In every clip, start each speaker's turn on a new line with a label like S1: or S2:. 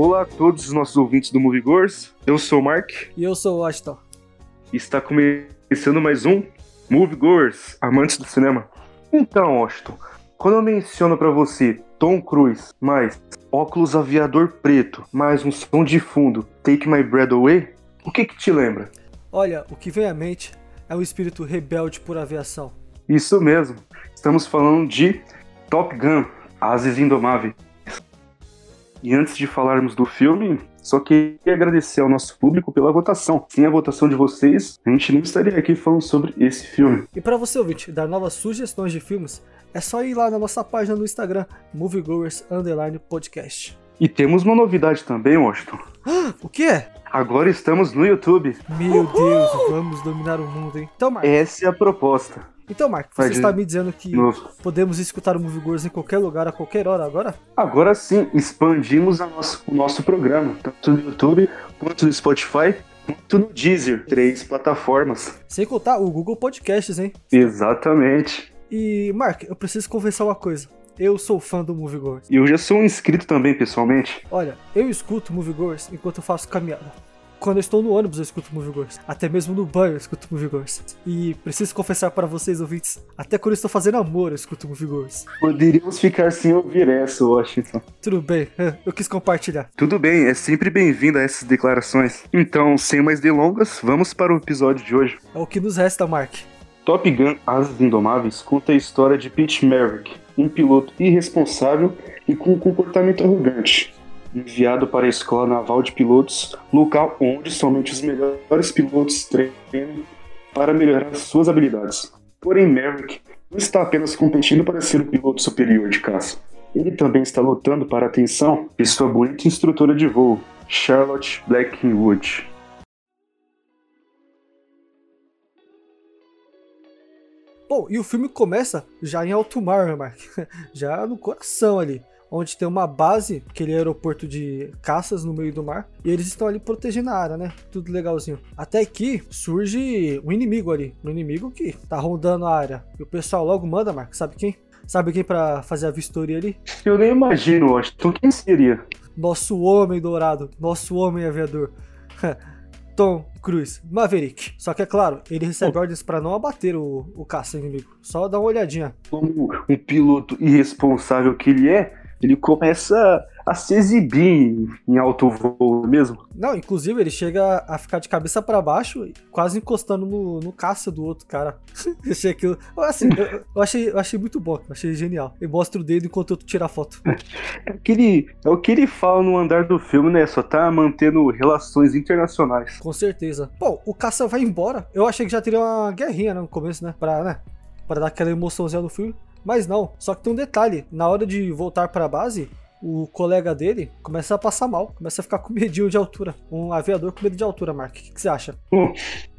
S1: Olá a todos os nossos ouvintes do Moviegoers. Eu sou o Mark.
S2: E eu sou o Washington.
S1: Está começando mais um Moviegoers, amantes do cinema. Então, Washington, quando eu menciono para você Tom Cruise, mais óculos aviador preto, mais um som de fundo, Take My Breath Away, o que que te lembra?
S2: Olha, o que vem à mente é um espírito rebelde por aviação.
S1: Isso mesmo. Estamos falando de Top Gun, Ases Indomáveis. E antes de falarmos do filme, só queria agradecer ao nosso público pela votação. Sem a votação de vocês, a gente não estaria aqui falando sobre esse filme.
S2: E para você ouvinte dar novas sugestões de filmes, é só ir lá na nossa página no Instagram, Moviegoers Underline Podcast.
S1: E temos uma novidade também, Washington.
S2: O que é?
S1: Agora estamos no YouTube.
S2: Meu Deus, vamos dominar o mundo, hein? Então,
S1: Essa é a proposta.
S2: Então, Mark você está me dizendo que podemos escutar o Moviegoers em qualquer lugar, a qualquer hora agora?
S1: Agora sim, expandimos a nosso- o nosso programa, tanto no YouTube, quanto no Spotify, quanto no Deezer. Três plataformas.
S2: Sem contar o Google Podcasts, hein?
S1: Exatamente.
S2: E, Mark, eu preciso confessar uma coisa. Eu sou fã do Moviegoers.
S1: E eu já sou um inscrito também, pessoalmente.
S2: Olha, eu escuto Moviegoers enquanto eu faço caminhada. Quando eu estou no ônibus, eu escuto Moviegoers. Até mesmo no banho, eu escuto Moviegoers. E preciso confessar para vocês, ouvintes, até quando eu estou fazendo amor, eu escuto Moviegoers.
S1: Poderíamos ficar sem ouvir essa, Washington.
S2: Tudo bem, eu quis compartilhar.
S1: Tudo bem, é sempre bem-vindo a essas declarações. Então, sem mais delongas, vamos para o episódio de hoje.
S2: É o que nos resta, Mark.
S1: Top Gun Asas Indomáveis conta a história de Pete Merrick, um piloto irresponsável e com um comportamento arrogante. Enviado para a Escola Naval de Pilotos, local onde somente os melhores pilotos treinam para melhorar suas habilidades. Porém, Merrick não está apenas competindo para ser o piloto superior de caça. Ele também está lutando para a atenção de sua bonita instrutora de voo, Charlotte Blackwood.
S2: Bom, e o filme começa já em alto mar, né, Mark? Já no coração ali. Onde tem uma base, aquele aeroporto de caças no meio do mar. E eles estão ali protegendo a área, né? Tudo legalzinho. Até que surge um inimigo ali. Um inimigo que tá rondando a área. E o pessoal logo manda, Mark, sabe quem? Sabe quem pra fazer a vistoria ali?
S1: Eu nem imagino, Washington, quem seria?
S2: Nosso homem dourado. Nosso homem aviador. Tom Cruise, Maverick. Só que é claro, ele recebe ordens pra não abater o, o caça inimigo. Só dar uma olhadinha.
S1: como um piloto irresponsável que ele é, ele começa a se exibir em, alto voo mesmo.
S2: Não, inclusive ele chega a ficar de cabeça pra baixo, quase encostando no, no caça do outro cara. Eu achei aquilo. Assim, eu, eu achei, eu achei muito bom, achei genial. Ele mostra o dedo enquanto eu tiro a foto.
S1: É, aquele, é o que ele fala no andar do filme, né? Só tá mantendo relações internacionais.
S2: Com certeza. Bom, o caça vai embora. Eu achei que já teria uma guerrinha né, no começo, né? Pra, né? Pra dar aquela emoçãozinha no filme. Mas não. Só que tem um detalhe. Na hora de voltar pra base, o colega dele começa a passar mal. Começa a ficar com medinho de altura. Um aviador com medo de altura, Mark. O que, que você acha?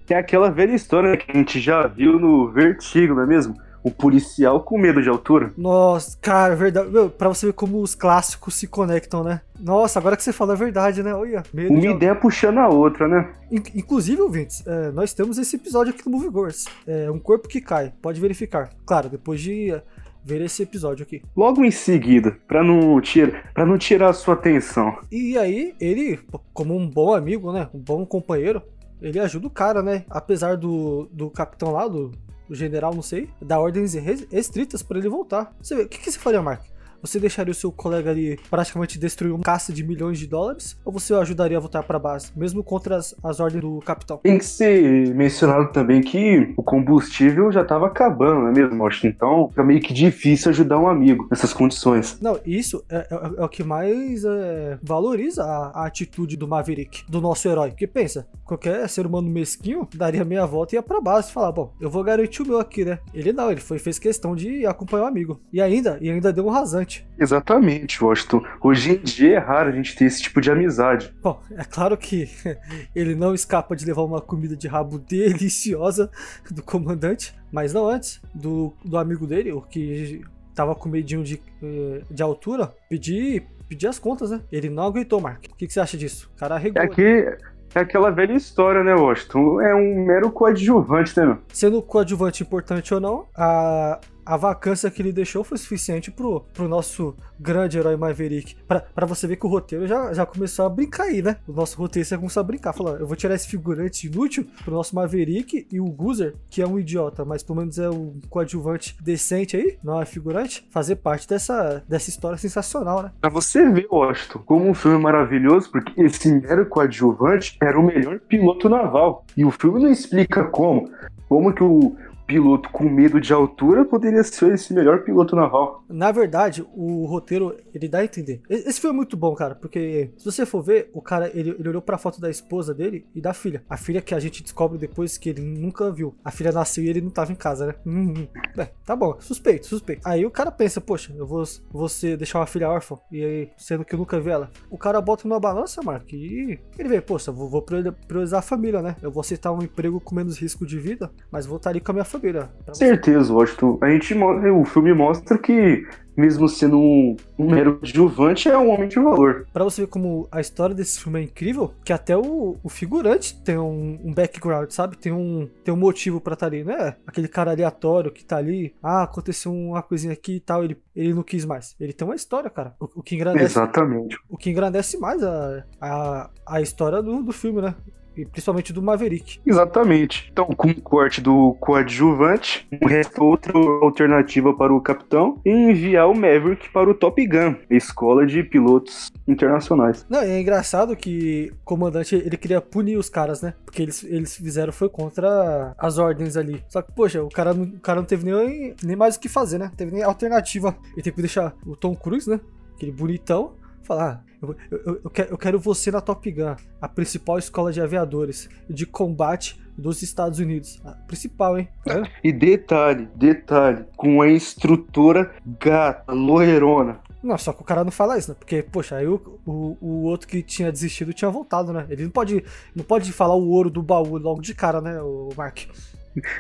S1: Tem aquela velha história que a gente já viu no Vertigo, não é mesmo? O policial com medo de altura.
S2: Nossa, cara, é verdade. Meu, pra você ver como os clássicos se conectam, né? Nossa, agora que você fala é verdade, né? Olha, medo
S1: Uma
S2: de...
S1: ideia puxando a outra, né?
S2: In- Inclusive, ouvintes, é, nós temos esse episódio aqui no Moviegoers. É um corpo que cai. Pode verificar. Claro, depois de é, ver esse episódio aqui.
S1: Logo em seguida, pra não, tira, pra não tirar a sua atenção.
S2: E aí, ele, como um bom amigo, né? Um bom companheiro, ele ajuda o cara, né? Apesar do, do capitão lá, do, do general, não sei, dar ordens res- restritas pra ele voltar. Você vê, o que, que você faria, Mark? Você deixaria o seu colega ali praticamente destruir uma caça de milhões de dólares? Ou você o ajudaria a voltar pra base, mesmo contra as, as ordens do capitão?
S1: Tem que ser mencionado também que o combustível já tava acabando, não é mesmo, Washington? Então fica meio que difícil ajudar um amigo nessas condições.
S2: Não, isso é, é- é o que mais é, valoriza a, a atitude do Maverick, do nosso herói. Porque pensa, qualquer ser humano mesquinho daria meia volta e ia pra base e falar: Bom, eu vou garantir o meu aqui, né? Ele não, ele foi, fez questão de acompanhar o amigo. E ainda, e ainda deu um rasante.
S1: Exatamente, Washington. Hoje em dia é raro a gente ter esse tipo de amizade.
S2: Bom, é claro que ele não escapa de levar uma comida de rabo deliciosa do comandante, mas não antes do, do amigo dele, o que tava com medinho de, eh, de altura, pedir, pedir as contas, né? Ele não aguentou, Mark. O que, que você acha disso? O cara arregou.
S1: É que é aquela velha história, né, Washington? É um mero coadjuvante, né, meu?
S2: Sendo coadjuvante importante ou não, a, a vacância que ele deixou foi suficiente pro, pro nosso grande herói Maverick. Pra você ver que o roteiro já, já começou a brincar aí, né? O nosso roteiro começou a brincar. Falou, eu vou tirar esse figurante inútil pro nosso Maverick e o Guzer, que é um idiota, mas pelo menos é um coadjuvante decente aí, não é figurante, fazer parte dessa, dessa história sensacional, né?
S1: Pra você ver, Washington, como um filme maravilhoso, porque esse mero coadjuvante era o melhor piloto naval. E o filme não explica como. Como que o, piloto com medo de altura poderia ser esse melhor piloto naval.
S2: Na verdade, o roteiro, ele dá a entender. Esse é muito bom, cara, porque se você for ver, o cara, ele, ele olhou pra foto da esposa dele e da filha. A filha que a gente descobre depois que ele nunca viu. A filha nasceu e ele não tava em casa, né? Hum. É, tá bom, suspeito, suspeito. Aí o cara pensa, poxa, eu vou você deixar uma filha órfã, e aí, sendo que eu nunca vi ela. O cara bota numa balança, Mark, e ele vê, poxa, vou, vou priorizar a família, né? Eu vou aceitar um emprego com menos risco de vida, mas vou estar ali com a minha família família.
S1: Certeza, Washington. A gente, o filme mostra que, mesmo sendo um, um mero adjuvante, é um homem de valor.
S2: Para você ver como a história desse filme é incrível, que até o, o figurante tem um, um, background, sabe? Tem um, tem um motivo para estar tá ali, né? Aquele cara aleatório que tá ali, ah, aconteceu uma coisinha aqui e tal, ele, ele não quis mais. Ele tem uma história, cara. O, o que engrandece.
S1: Exatamente.
S2: O que engrandece mais a, a, a história do, do filme, né? E principalmente do Maverick.
S1: Exatamente. Então, com o corte do coadjuvante, resta outra alternativa para o capitão e enviar o Maverick para o Top Gun, a escola de pilotos internacionais.
S2: Não, é engraçado que o comandante ele queria punir os caras, né? Porque eles, eles fizeram foi contra as ordens ali. Só que, poxa, o cara, o cara não teve nem, nem mais o que fazer, né? Não teve nem alternativa. Ele teve que deixar o Tom Cruise, né? Aquele bonitão, falar: eu, eu, eu, quero, eu quero você na Top Gun, a principal escola de aviadores de combate dos Estados Unidos. A principal, hein?
S1: É? E detalhe, detalhe, com a instrutora gata, loirona.
S2: Não, só que o cara não fala isso, né? Porque, poxa, aí o, o, o, outro que tinha desistido tinha voltado, né? Ele não pode, não pode falar o ouro do baú logo de cara, né, o Mark?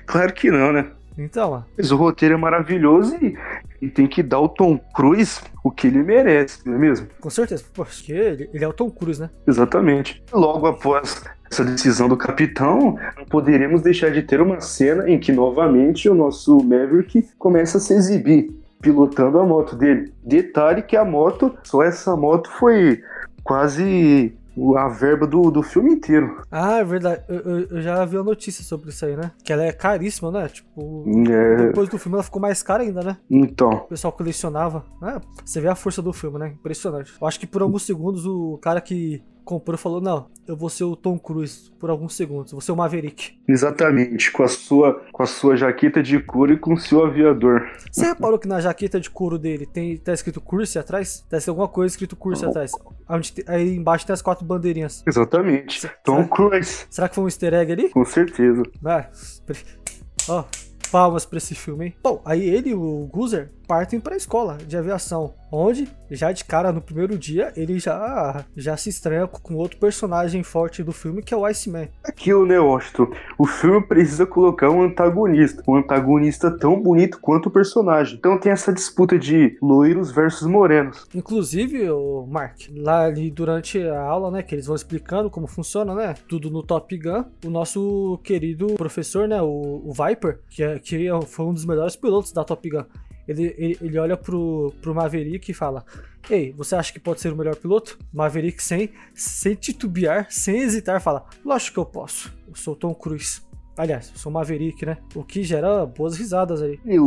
S1: Claro que não, né?
S2: Então.
S1: Mas o roteiro é maravilhoso e, e, tem que dar o Tom Cruise o que ele merece, não é mesmo?
S2: Com certeza, porque ele, ele é o Tom Cruise, né?
S1: Exatamente. Logo após essa decisão do capitão, não poderíamos deixar de ter uma cena em que novamente o nosso Maverick começa a se exibir pilotando a moto dele. Detalhe que a moto, só essa moto foi quase a verba do, do filme inteiro.
S2: Ah, é verdade. Eu, eu, eu, já vi a notícia sobre isso aí, né? Que ela é caríssima, né? Tipo, é... depois do filme ela ficou mais cara ainda, né?
S1: Então. O
S2: pessoal colecionava. Né? Você vê a força do filme, né? Impressionante. Eu acho que por alguns segundos o cara que comprou e falou: Não, eu vou ser o Tom Cruise por alguns segundos, vou ser o Maverick.
S1: Exatamente, com a sua, com a sua jaqueta de couro e com o seu aviador.
S2: Você reparou que na jaqueta de couro dele tem, tá escrito Curse atrás? Deve ser alguma coisa escrito Curse atrás. Onde, aí embaixo tem as quatro bandeirinhas.
S1: Exatamente. Tom Cruise.
S2: Será que foi um easter egg ali?
S1: Com certeza.
S2: Ó, palmas pra esse filme, hein? Bom, aí ele o Guzer partem para a escola de aviação, onde já de cara no primeiro dia ele já já se estranha com outro personagem forte do filme que é o Iceman.
S1: Aquilo, né, Washington? O filme precisa colocar um antagonista, um antagonista tão bonito quanto o personagem. Então tem essa disputa de loiros versus morenos.
S2: Inclusive, o Mark, lá ali durante a aula, né, que eles vão explicando como funciona, né, tudo no Top Gun, o nosso querido professor, né, o, o Viper, que, é, que é, foi um dos melhores pilotos da Top Gun ele, ele, ele olha pro, pro Maverick e fala: Ei, você acha que pode ser o melhor piloto? Maverick, sem, sem titubear, sem hesitar, fala: Lógico que eu posso. Eu sou Tom Cruise. Aliás, eu sou Maverick, né? O que gera boas risadas aí.
S1: E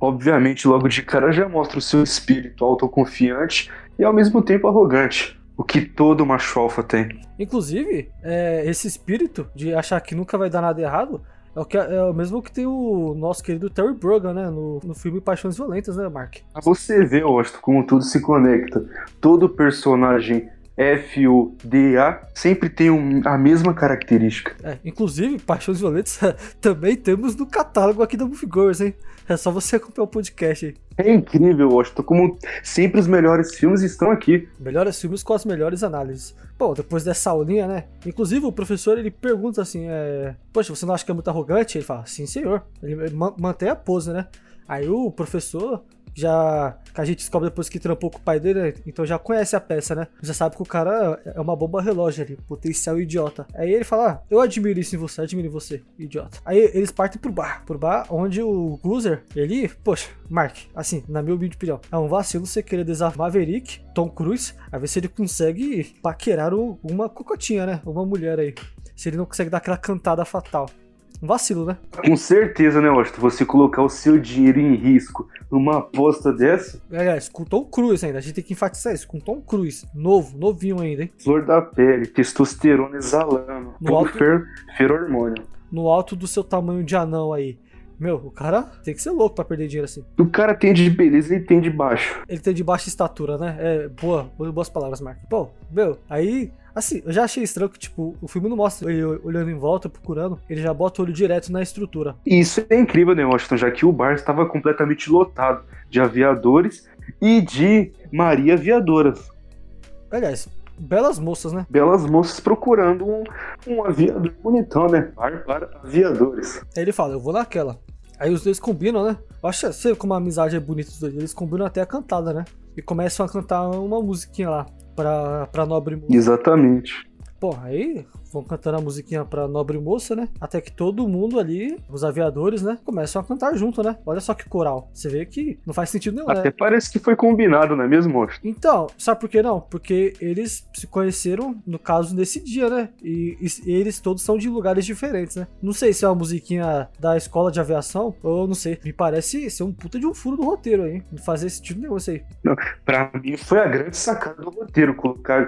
S1: obviamente, logo de cara já mostra o seu espírito autoconfiante e ao mesmo tempo arrogante. O que todo macho alfa tem.
S2: Inclusive, é, esse espírito de achar que nunca vai dar nada errado é o, que, é o mesmo que tem o nosso querido Terry Brogan, né? No, no filme Paixões Violentas, né, Mark?
S1: Você vê, Austin, como tudo se conecta. Todo personagem F, U, D, A sempre tem um, a mesma característica.
S2: É, inclusive, Paixões Violentas também temos no catálogo aqui da Moviegoers, hein? É só você acompanhar o podcast aí.
S1: É incrível, Washington, como sempre os melhores filmes estão aqui.
S2: Melhores filmes com as melhores análises. Bom, depois dessa aulinha, né? Inclusive o professor ele pergunta assim: é... Poxa, você não acha que é muito arrogante? Ele fala: Sim, senhor. Ele mantém a pose, né? Aí o professor já que a gente descobre depois que trampou com o pai dele, então já conhece a peça, né? Já sabe que o cara é uma bomba relógio ali, potencial idiota. Aí ele fala: ah, Eu admiro isso em você, admiro em você, idiota. Aí eles partem pro bar, pro bar onde o Guzer, ele, poxa, Mark, assim, na minha humilde opinião, é um vacilo você querer desafiar Maverick, Tom Cruise, a ver se ele consegue paquerar uma cocotinha, né? Uma mulher aí. Se ele não consegue dar aquela cantada fatal. Um vacilo, né?
S1: Com certeza, né, Washington? Você colocar o seu dinheiro em risco numa aposta dessa.
S2: Aliás, com Tom Cruise ainda. A gente tem que enfatizar isso. Com Tom Cruise. Novo, novinho ainda, hein?
S1: Flor da pele, testosterona exalando. No alto... fer... ferormônio.
S2: No alto do seu tamanho de anão aí. Meu, o cara tem que ser louco pra perder dinheiro assim.
S1: O cara tem de beleza e tem de baixo.
S2: Ele tem de baixa estatura, né? É, boa, boas palavras, Mark. Pô, meu, aí Assim, eu já achei estranho que, tipo, o filme não mostra ele olhando em volta, procurando, ele já bota o olho direto na estrutura.
S1: Isso é incrível, né, Washington? Já que o bar estava completamente lotado de aviadores e de Maria Aviadoras.
S2: Aliás, belas moças, né?
S1: Belas moças procurando um, um aviador bonitão, né? Bar para aviadores.
S2: Aí ele fala, eu vou naquela. Aí os dois combinam, né? Eu acho que como a amizade é bonita dos dois, eles combinam até a cantada, né? E começam a cantar uma musiquinha lá pra, pra nobre moça.
S1: Exatamente.
S2: Pô, aí vão cantando a musiquinha pra nobre moça, né? Até que todo mundo ali, os aviadores, né, começam a cantar junto, né? Olha só que coral. Você vê que não faz sentido nenhum,
S1: Até
S2: né?
S1: parece que foi combinado, não é mesmo, moço?
S2: Então, sabe por que não? Porque eles se conheceram, no caso, nesse dia, né? E, e, eles todos são de lugares diferentes, né? Não sei se é uma musiquinha da escola de aviação, ou não sei. Me parece ser um puta de um furo do roteiro aí. Não fazer sentido nenhum isso aí.
S1: Não, pra mim foi a grande sacada do roteiro, colocar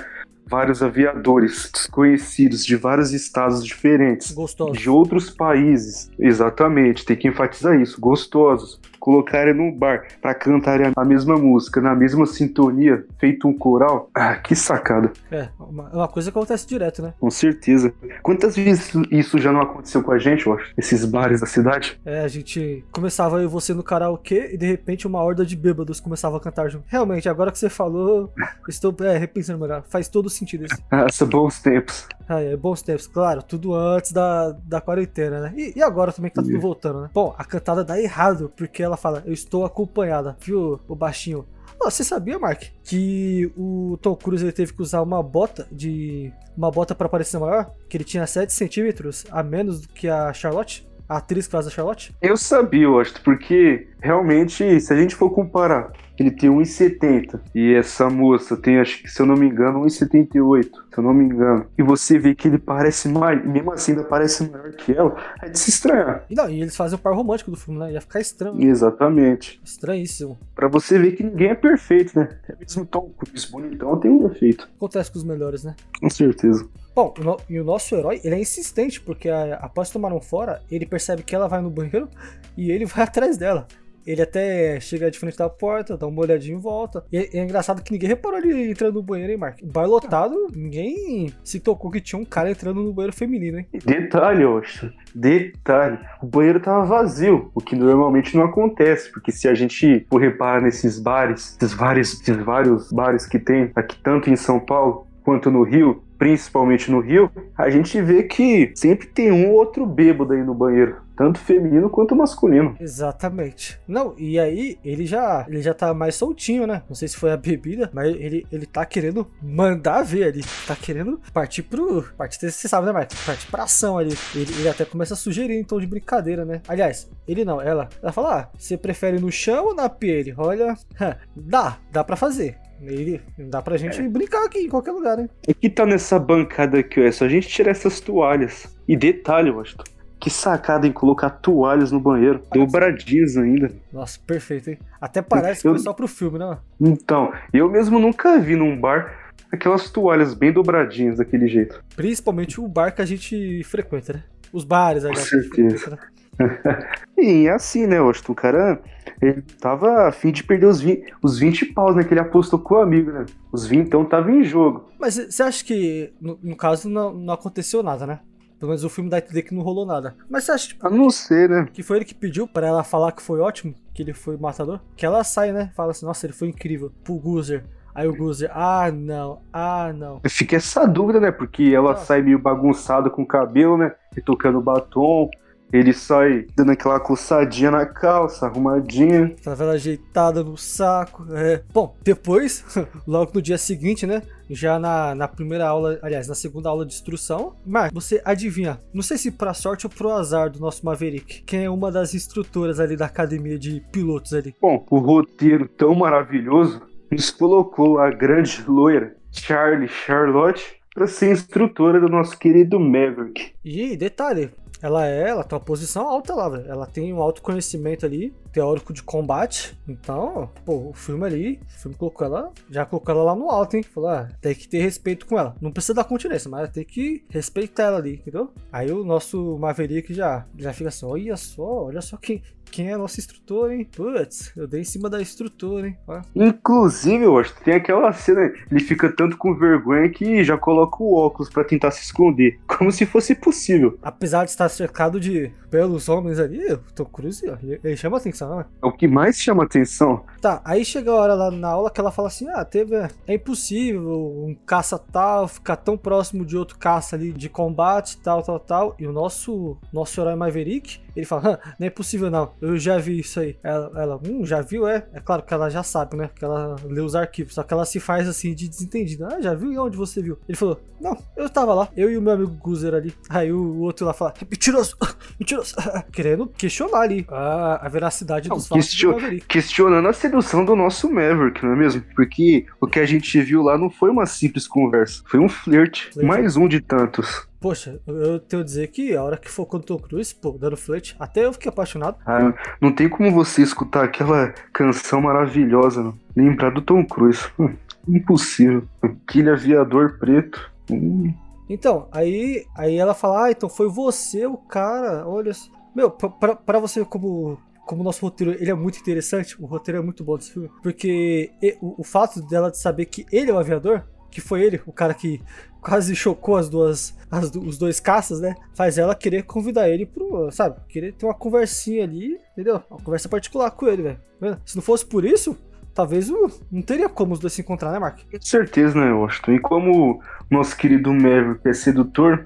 S1: vários aviadores desconhecidos de vários estados diferentes,
S2: gostosos.
S1: de outros países. Exatamente, tem que enfatizar isso, gostosos colocarem no bar para cantarem a mesma música, na mesma sintonia, feito um coral. Ah, que sacada.
S2: É, uma, uma coisa que acontece direto, né?
S1: Com certeza. Quantas vezes isso já não aconteceu com a gente, eu acho? Esses bares da cidade?
S2: É, a gente começava eu e você no karaokê e de repente uma horda de bêbados começava a cantar junto. Realmente, agora que você falou, estou é, repensando melhor. Faz todo sentido isso.
S1: Ah, são bons tempos.
S2: Ah, é, bons tempos, claro. Tudo antes da, da quarentena, né? E, e agora também que tá tudo voltando, né? Bom, a cantada dá errado, porque ela fala, eu estou acompanhada, viu, o baixinho? Oh, você sabia, Mark, que o Tom Cruise ele teve que usar uma bota de. uma bota para parecer maior? Que ele tinha 7 centímetros a menos do que a Charlotte? A atriz que faz a Charlotte?
S1: Eu sabia, eu acho, porque realmente, se a gente for comparar ele tem 1,70 e essa moça tem, acho que se eu não me engano, 1,78, se eu não me engano. E você vê que ele parece mais, mesmo assim ainda parece maior que ela, é de se estranhar.
S2: E não, e eles fazem o par romântico do filme, né? Ia ficar estranho.
S1: Exatamente.
S2: Estranhíssimo.
S1: Pra você ver que ninguém é perfeito, né? É mesmo Tom Cruise bonitão tem um defeito.
S2: Acontece com os melhores, né?
S1: Com certeza.
S2: Bom, e o nosso herói, ele é insistente, porque após tomar um fora, ele percebe que ela vai no banheiro e ele vai atrás dela. Ele até chega de frente da porta, dá uma olhadinha em volta. E é, é engraçado que ninguém reparou ele entrando no banheiro, hein, Mark? Bar lotado, ninguém se tocou que tinha um cara entrando no banheiro feminino, hein?
S1: Detalhe, Oxa. Detalhe. O banheiro tava vazio, o que normalmente não acontece, porque se a gente for reparar nesses bares, esses vários, esses vários bares que tem aqui, tanto em São Paulo quanto no Rio, principalmente no Rio, a gente vê que sempre tem um ou outro bêbado aí no banheiro, tanto feminino quanto masculino.
S2: Exatamente. Não, e aí ele já ele já tá mais soltinho, né? Não sei se foi a bebida, mas ele, ele tá querendo mandar ver ali, tá querendo partir pro, partir, você sabe, né, Marcos? Partir pra ação ali. Ele, ele até começa a sugerir em tom de brincadeira, né? Aliás, ele não, ela, ela fala: "Ah, você prefere no chão ou na pele?" Olha, dá, dá para fazer. Ele, dá pra gente é. brincar aqui em qualquer lugar, hein?
S1: O que tá nessa bancada aqui, é só a gente tirar essas toalhas. E detalhe, eu acho. Que sacada em colocar toalhas no banheiro. Dobradinhas ainda.
S2: Nossa, perfeito, hein? Até parece eu... que foi só pro filme, né?
S1: Então, eu mesmo nunca vi num bar aquelas toalhas bem dobradinhas daquele jeito.
S2: Principalmente o bar que a gente frequenta, né? Os bares,
S1: aliás. Com certeza. e é assim, né, Washington? O cara, ele tava a fim de perder os 20, os 20 paus, né? Que ele apostou com o amigo, né? Os 20 então tava em jogo.
S2: Mas você acha que, no, no caso, não, não aconteceu nada, né? Pelo menos o filme dá a entender que não rolou nada. Mas você acha tipo,
S1: A não ser, né?
S2: Que foi ele que pediu para ela falar que foi ótimo, que ele foi matador? Que ela sai, né? Fala assim, nossa, ele foi incrível. Pro Guzer. Aí o Guzer, ah não, ah não.
S1: Fica essa dúvida, né? Porque ela sai meio bagunçada com o cabelo, né? E tocando batom Ele sai dando aquela coçadinha na calça, arrumadinha.
S2: Aquela vela ajeitada no saco. É. Bom, depois, logo no dia seguinte, né? Já na, na primeira aula, aliás, na segunda aula de instrução. Mark, você adivinha? Não sei se pra sorte ou pro azar do nosso Maverick. Quem é uma das instrutoras ali da academia de pilotos ali?
S1: Bom, o roteiro tão maravilhoso nos colocou a grande loira Charlie Charlotte para ser instrutora do nosso querido Maverick.
S2: E detalhe, ela é, ela tem uma posição alta lá. Ela tem um alto conhecimento ali, teórico de combate. Então, pô, o filme ali, o filme colocou ela, já colocou ela lá no alto, hein? Falou, ah, tem que ter respeito com ela. Não precisa dar continência, mas tem que respeitar ela ali, entendeu? Aí o nosso Maverick já, já fica assim, olha só, olha só quem, quem é nosso instrutor, hein? Putz, eu dei em cima da instrutora, hein? Ó.
S1: Inclusive, eu acho que tem aquela cena, ele fica tanto com vergonha que já coloca o óculos para tentar se esconder, como se fosse possível.
S2: Apesar de estar cercado de belos homens ali, o Tom Cruise, ele chama atenção, né?
S1: É o que mais chama atenção.
S2: Tá, aí chega a hora lá na aula que ela fala assim: ah, teve. É impossível um caça tal ficar tão próximo de outro caça ali de combate, tal, tal, tal. E o nosso, nosso herói Maverick, ele fala: não é impossível não, eu já vi isso aí. Ela, ela, hum, já viu? É. É claro que ela já sabe, né? Que ela lê os arquivos, só que ela se faz assim de desentendida. Ah, já viu? E onde você viu? Ele falou: não, eu tava lá, eu e o meu amigo Guzer ali. Aí o, o outro lá fala: mentiroso, mentiroso. Querendo questionar ali a, a veracidade
S1: Não,
S2: dos fatos
S1: question-
S2: do
S1: questionando a sedução do nosso Maverick, não é mesmo? Porque o que a gente viu lá não foi uma simples conversa, foi um flerte.
S2: Flerte.
S1: Mais um de tantos.
S2: Poxa, eu- tenho a dizer que a hora que for com o Tom Cruise, pô, dando flerte, até eu fiquei apaixonado.
S1: Ah, não tem como você escutar aquela canção maravilhosa, não. lembrar do Tom Cruise. Hum, impossível. Aquele aviador preto. Hum,
S2: Então, aí, aí ela fala, ah, então foi você o cara, olha. só." Meu, pra, pra você como. Como o nosso roteiro ele é muito interessante, o roteiro é muito bom desse filme, porque o, o fato dela de saber que ele é o aviador, que foi ele, o cara que quase chocou as duas, as os dois caças, né? Faz ela querer convidar ele pro, sabe? Querer ter uma conversinha ali, entendeu? Uma conversa particular com ele, velho. Se não fosse por isso, talvez o- não teria como os dois se encontrar, né, Mark?
S1: com certeza, né, Washington? E como nosso querido Maverick é sedutor,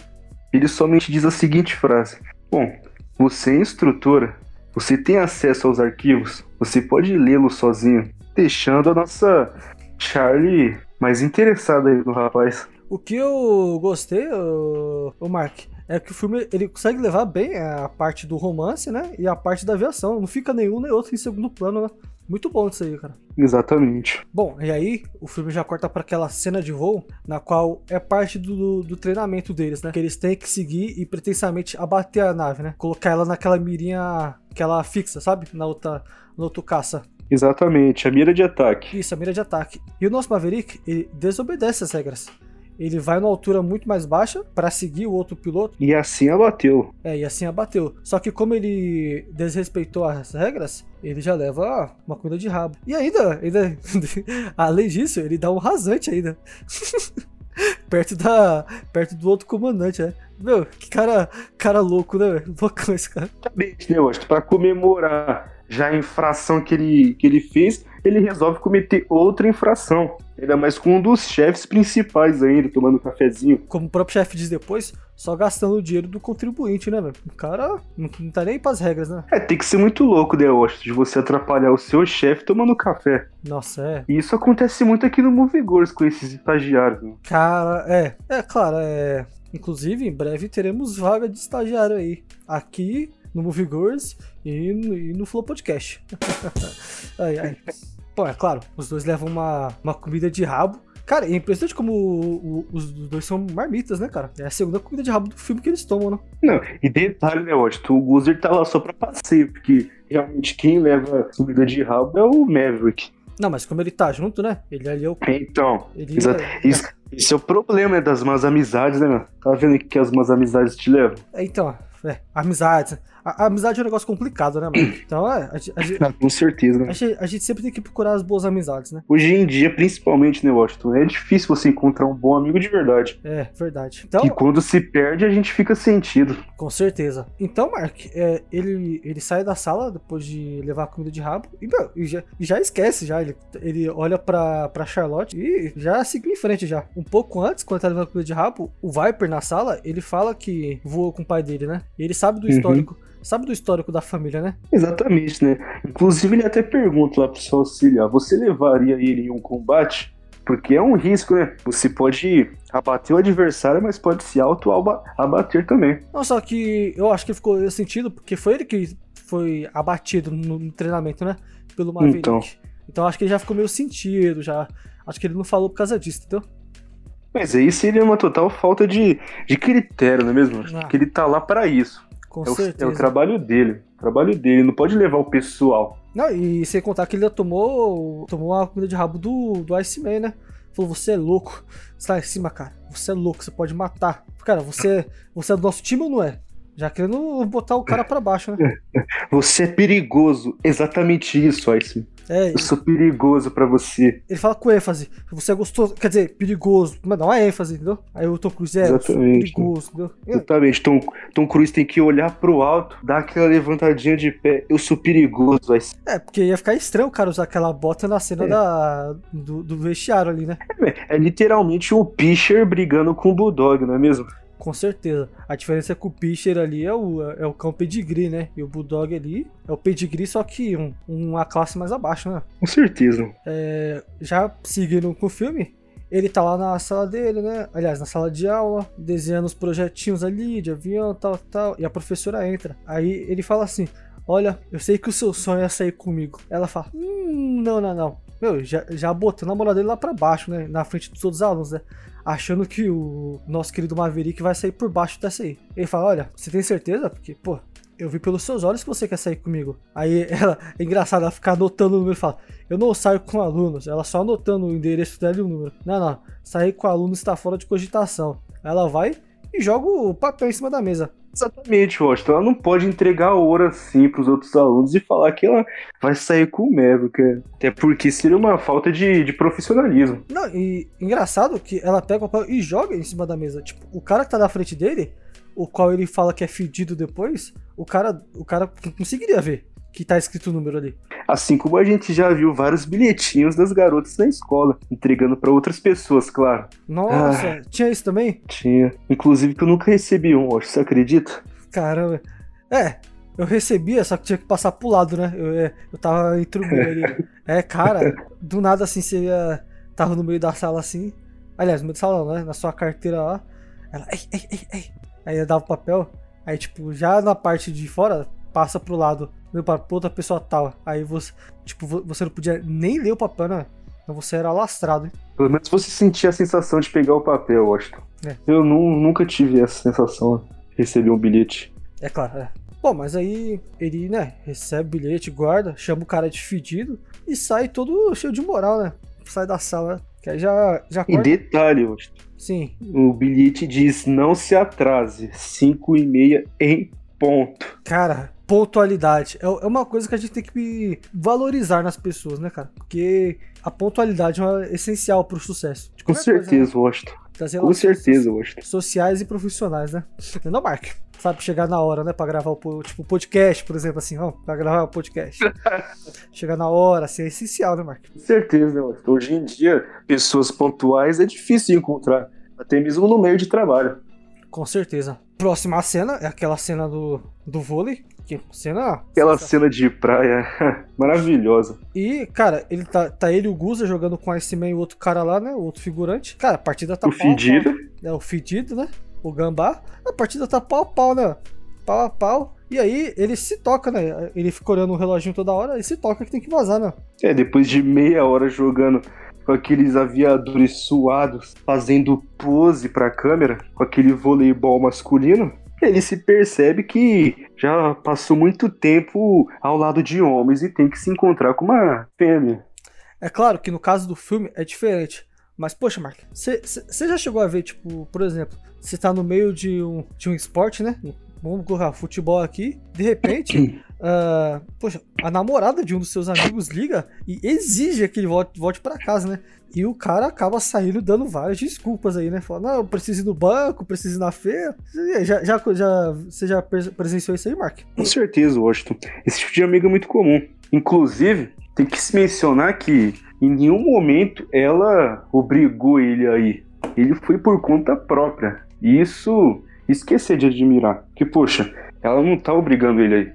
S1: ele somente diz a seguinte frase: Bom, você é instrutora, você tem acesso aos arquivos, você pode lê-los sozinho, deixando a nossa Charlie mais interessada aí no rapaz.
S2: O que eu gostei, o, Mark, é que o filme ele consegue levar bem a parte do romance, né? E a parte da aviação. Não fica nenhum nem outro em segundo plano, né? Muito bom isso aí, cara.
S1: Exatamente.
S2: Bom, e aí o filme já corta para aquela cena de voo, na qual é parte do, do treinamento deles, né? Que eles têm que seguir e pretensamente abater a nave, né? Colocar ela naquela mirinha que ela fixa, sabe? Na outra, no outro caça.
S1: Exatamente, a mira de ataque.
S2: Isso, a mira de ataque. E o nosso Maverick, ele desobedece as regras. Ele vai numa altura muito mais baixa para seguir o outro piloto.
S1: E assim abateu.
S2: É, e assim abateu. Só que como ele desrespeitou as regras, ele já leva uma comida de rabo. E ainda, ainda além disso, ele dá um rasante ainda. perto da perto do outro comandante, né? Meu, que cara, cara louco, né? velho? Loucão esse cara.
S1: Exatamente, né, Washington? Pra comemorar já a infração que ele, que ele fez, ele resolve cometer outra infração. Ainda mais com um dos chefes principais ainda, tomando um cafezinho.
S2: Como o próprio chefe diz depois, só gastando o dinheiro do contribuinte, né, velho? O cara não, não tá nem pras regras, né?
S1: É, tem que ser muito louco, né, Washington, de você atrapalhar o seu chefe tomando café.
S2: Nossa, é.
S1: E isso acontece muito aqui no Movie Girls com esses estagiários. Né?
S2: Cara, é. É, claro, é. Inclusive, em breve teremos vaga de estagiário aí. Aqui no Movie Girls e no, e no Flow Podcast. ai, ai. Bom, é claro, os dois levam uma, uma comida de rabo. Cara, é impressionante como o- o- os dois são marmitas, né, cara? É a segunda comida de rabo do filme que eles tomam, né?
S1: Não, e detalhe, né, Washington, o Guzer tá lá só pra passeio, porque realmente quem leva comida de rabo é o Maverick.
S2: Não, mas como ele tá junto, né? Ele ali é o.
S1: Então,
S2: Ele
S1: Exato.
S2: é-
S1: Isso, esse é o problema né, das más amizades, né, meu? Tá vendo que as más amizades te levam?
S2: é, então, é, amizade. A, a amizade é um negócio complicado, né, mano? Então, é, a, a,
S1: com certeza, né?
S2: a gente- sempre tem que procurar as boas amizades, né?
S1: Hoje em dia, principalmente, né, Washington? É difícil você encontrar um bom amigo de verdade.
S2: É, verdade. Então,
S1: E quando se perde, a gente fica sentido.
S2: Com certeza. Então, Mark, é, ele, ele sai da sala depois de levar a comida de rabo e, meu, já, já esquece já. Ele, ele olha pra, pra Charlotte e já seguiu em frente já. Um pouco antes, quando tá levando comida de rabo, o Viper na sala, ele fala que voou com o pai dele, né? E ele sabe do
S1: Uhum.
S2: histórico sabe do histórico da família, né?
S1: Exatamente, né? Inclusive ele até pergunta lá pro seu auxiliar, você levaria ele em um combate? Porque é um risco, né? Você pode abater o adversário, mas pode se auto-abater também.
S2: Não, só que eu acho que ficou sentido, porque foi ele que foi abatido no, no treinamento, né? Pelo Maverick. Então. então acho que ele já ficou meio sentido, já. Acho que ele não falou por causa disso, entendeu?
S1: Mas aí seria uma total falta de, de critério, não é mesmo? Ah. Que ele tá lá para isso.
S2: Com
S1: é
S2: certeza.
S1: O, é o trabalho dele. O trabalho dele. Não pode levar o pessoal.
S2: Não, e sem contar que ele tomou, tomou uma comida de rabo do, do Iceman, né? Falou, você é louco. Você tá em cima, cara. Você é louco, você pode matar. Cara, você, você é do nosso time ou não é? Já querendo botar o cara para baixo, né?
S1: Você é perigoso. Exatamente isso, Iceman.
S2: É,
S1: eu sou perigoso para você.
S2: Ele fala com ênfase. Você é gostoso, quer dizer, perigoso. Mas dá uma ênfase, entendeu? Aí o Tom Cruise é perigoso, entendeu?
S1: Exatamente. Tom, Tom Cruise tem que olhar pro alto, dar aquela levantadinha de pé. Eu sou perigoso. Vai
S2: É, porque ia ficar estranho o cara usar aquela bota na cena é. da, do, do vestiário ali, né?
S1: É, é literalmente o Pischer brigando com o Bulldog, não é mesmo?
S2: Com certeza. A diferença é que o Pischer ali é o, é o cão pedigree, né? E o Bulldog ali é o pedigree, só que um, uma classe mais abaixo, né?
S1: Com certeza.
S2: É, já seguindo com o filme, ele tá lá na sala dele, né? Aliás, na sala de aula, desenhando os projetinhos ali de avião, tal, tal. E a professora entra. Aí ele fala assim: Olha, eu sei que o seu sonho é sair comigo. Ela fala: Hum, não, não, não. Meu, já, já botando a moral dele lá pra baixo, né? Na frente dos outros alunos, né? achando que o nosso querido Maverick vai sair por baixo dessa aí. Ele fala: Olha, você tem certeza? Porque, pô, eu vi pelos seus olhos que você quer sair comigo. Aí ela, é engraçado, ela fica anotando o número e fala: Eu não saio com alunos. Ela só anotando o endereço dela e o número. Não, não, sair com alunos está fora de cogitação. Ela vai e joga o papel em cima da mesa.
S1: Exatamente, Washington. Ela não pode entregar ouro assim pros outros alunos e falar que ela vai sair com o. É. Até porque seria uma falta de, de profissionalismo.
S2: Não, e engraçado que ela pega o papel e joga em cima da mesa. Tipo, o cara que tá na frente dele, o qual ele fala que é fedido depois, o cara, o cara conseguiria ver que tá escrito o número ali.
S1: Assim como a gente já viu vários bilhetinhos das garotas na escola, entregando para outras pessoas, claro.
S2: Nossa, ah, tinha isso também?
S1: Tinha. Inclusive que eu nunca recebi um, acho. Você acredita?
S2: Caramba. É, eu recebia, só que tinha que passar pro lado, né? Eu, é, eu tava entre o meio ali. É, cara, do nada assim, você ia, tava no meio da sala assim. Aliás, no meio da sala né? Na sua carteira lá. Ela, ei, ei, ei, ei. Aí eu dava o papel. Aí, tipo, já na parte de fora, passa pro lado para outra pessoa tal. Aí você, tipo, você não podia nem ler o papel, né? Então você era lastrado. Hein?
S1: Pelo menos você sentia a sensação de pegar o papel, Washington. É. Eu não, nunca tive essa sensação de receber um bilhete.
S2: É claro, é. Bom, mas aí ele, né, recebe o bilhete, guarda, chama o cara de fedido e sai todo cheio de moral, né? Sai da sala, que aí já, já
S1: E detalhe, Washington.
S2: Sim.
S1: O bilhete diz não se atrase, 5 e meia em ponto.
S2: Cara, pontualidade. É, é uma coisa que a gente tem que valorizar nas pessoas, né, cara? Porque a pontualidade é essencial pro sucesso.
S1: Com certeza, coisa, né? Washington. Com certeza, Washington.
S2: Sociais e profissionais, né? Não, Mark. Sabe, chegar na hora, né? Pra gravar o tipo, podcast, por exemplo, assim, ó, pra gravar o podcast. chegar na hora, assim, é essencial, né, Mark?
S1: Com certeza, né, Washington. Hoje em dia, pessoas pontuais é difícil encontrar. Até mesmo no meio de trabalho.
S2: Com certeza. Próxima cena é aquela cena do, do vôlei. Que cena.
S1: Aquela cena de praia maravilhosa.
S2: E, cara, ele tá, tá ele e o Guza jogando com a Iceman e o outro cara lá, né? O outro figurante. Cara, a partida tá
S1: o pau, fedido.
S2: Pau. É, o fedido, né? O gambá. A partida tá pau a pau, né? Pau a pau. E aí ele se toca, né? Ele fica olhando o reloginho toda hora e se toca que tem que vazar, né?
S1: É, depois de meia hora jogando com aqueles aviadores suados, fazendo pose pra câmera, com aquele voleibol masculino, ele se percebe que já passou muito tempo ao lado de homens e tem que se encontrar com uma fêmea.
S2: É claro que no caso do filme é diferente. Mas, poxa, Mark, você já chegou a ver, tipo, por exemplo, você tá no meio de um, de um esporte, né? Vamos colocar futebol aqui. De repente, uh, poxa, a namorada de um dos seus amigos liga e exige que ele volte, volte para casa, né? E o cara acaba saindo dando várias desculpas aí, né? Falando, não, eu preciso ir no banco, preciso ir na feira. Já, já, já, você já presenciou isso aí, Mark?
S1: Com certeza, Washington. Esse tipo de amigo é muito comum. Inclusive, tem que se mencionar que em nenhum momento ela obrigou ele a ir. Ele foi por conta própria. E isso esquecer de admirar. Que, poxa, ela não tá obrigando ele aí.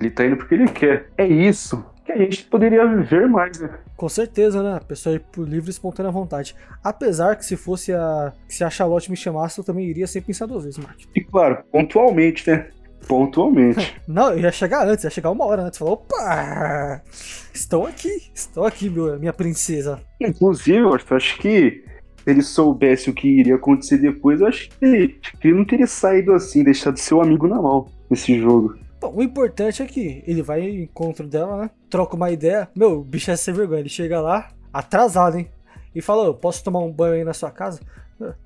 S1: Ele tá indo porque ele quer. É isso que a gente poderia ver mais, né?
S2: Com certeza, né? A pessoa ir por livre e espontânea vontade. Apesar que se fosse a. Se a Charlotte me chamasse, eu também iria sem pensar duas vezes, Mark.
S1: E claro, pontualmente, né? Pontualmente.
S2: Não, eu ia chegar antes, ia chegar uma hora antes. Falar, opa! Estou aqui, estou aqui, meu, minha princesa.
S1: Inclusive, eu acho que ele soubesse o que iria acontecer depois, eu acho que ele, ele não teria saído assim, deixado seu amigo na mão nesse jogo.
S2: Bom, o importante é que ele vai ao encontro dela, né? Troca uma ideia. Meu, o bicho é sem vergonha. Ele chega lá, atrasado, hein? E fala: Eu posso tomar um banho aí na sua casa?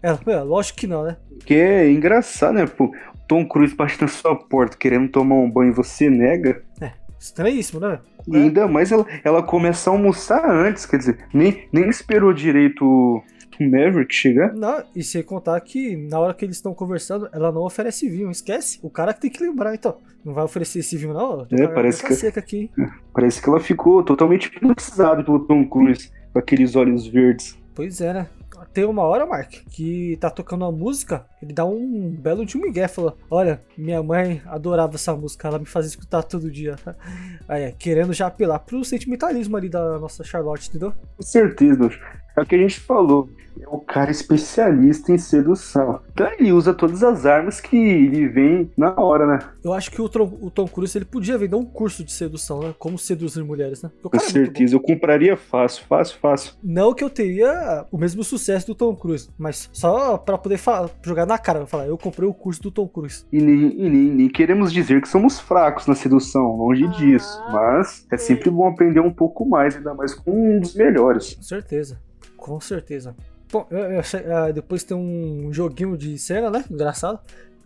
S2: Ela, meu, lógico que não, né?
S1: Que é engraçado, né? Pô, Tom Cruise bate na sua porta querendo tomar um banho e você nega.
S2: É, estranhíssimo, né?
S1: E ainda mais ela, ela começa a almoçar antes, quer dizer, nem, nem esperou direito o Maverick chegar.
S2: Não, e sem contar que na hora que eles estão conversando, ela não oferece vinho, esquece. O cara que tem que lembrar, então. Não vai oferecer esse vinho, não.
S1: É, parece que,
S2: seca aqui.
S1: parece que ela ficou totalmente hipnotizada pelo Tom Cruise, com aqueles olhos verdes.
S2: Pois é, né? Tem uma hora, Mark, que tá tocando uma música, ele dá um belo de um migué, fala, olha, minha mãe adorava essa música, ela me fazia escutar todo dia. Aí, querendo já apelar pro sentimentalismo ali da nossa Charlotte, entendeu?
S1: Com certeza, é o que a gente falou é um cara especialista em sedução. Então ele usa todas as armas que lhe vem na hora, né?
S2: Eu acho que o, Tom, o Tom Cruise ele podia vender um curso de sedução, né? Como seduzir mulheres, né?
S1: Com é certeza, eu compraria fácil, fácil, fácil.
S2: Não que eu teria o mesmo sucesso do Tom Cruise, mas só para poder jogar na cara, falar, eu comprei o curso do Tom Cruise.
S1: E nem, e nem, nem queremos dizer que somos fracos na sedução, longe ah. disso. Mas é sempre bom aprender um pouco mais, ainda mais com um dos melhores.
S2: Com certeza, com certeza. Bom, eu, eu, uh, depois tem um joguinho de cena, né? Engraçado.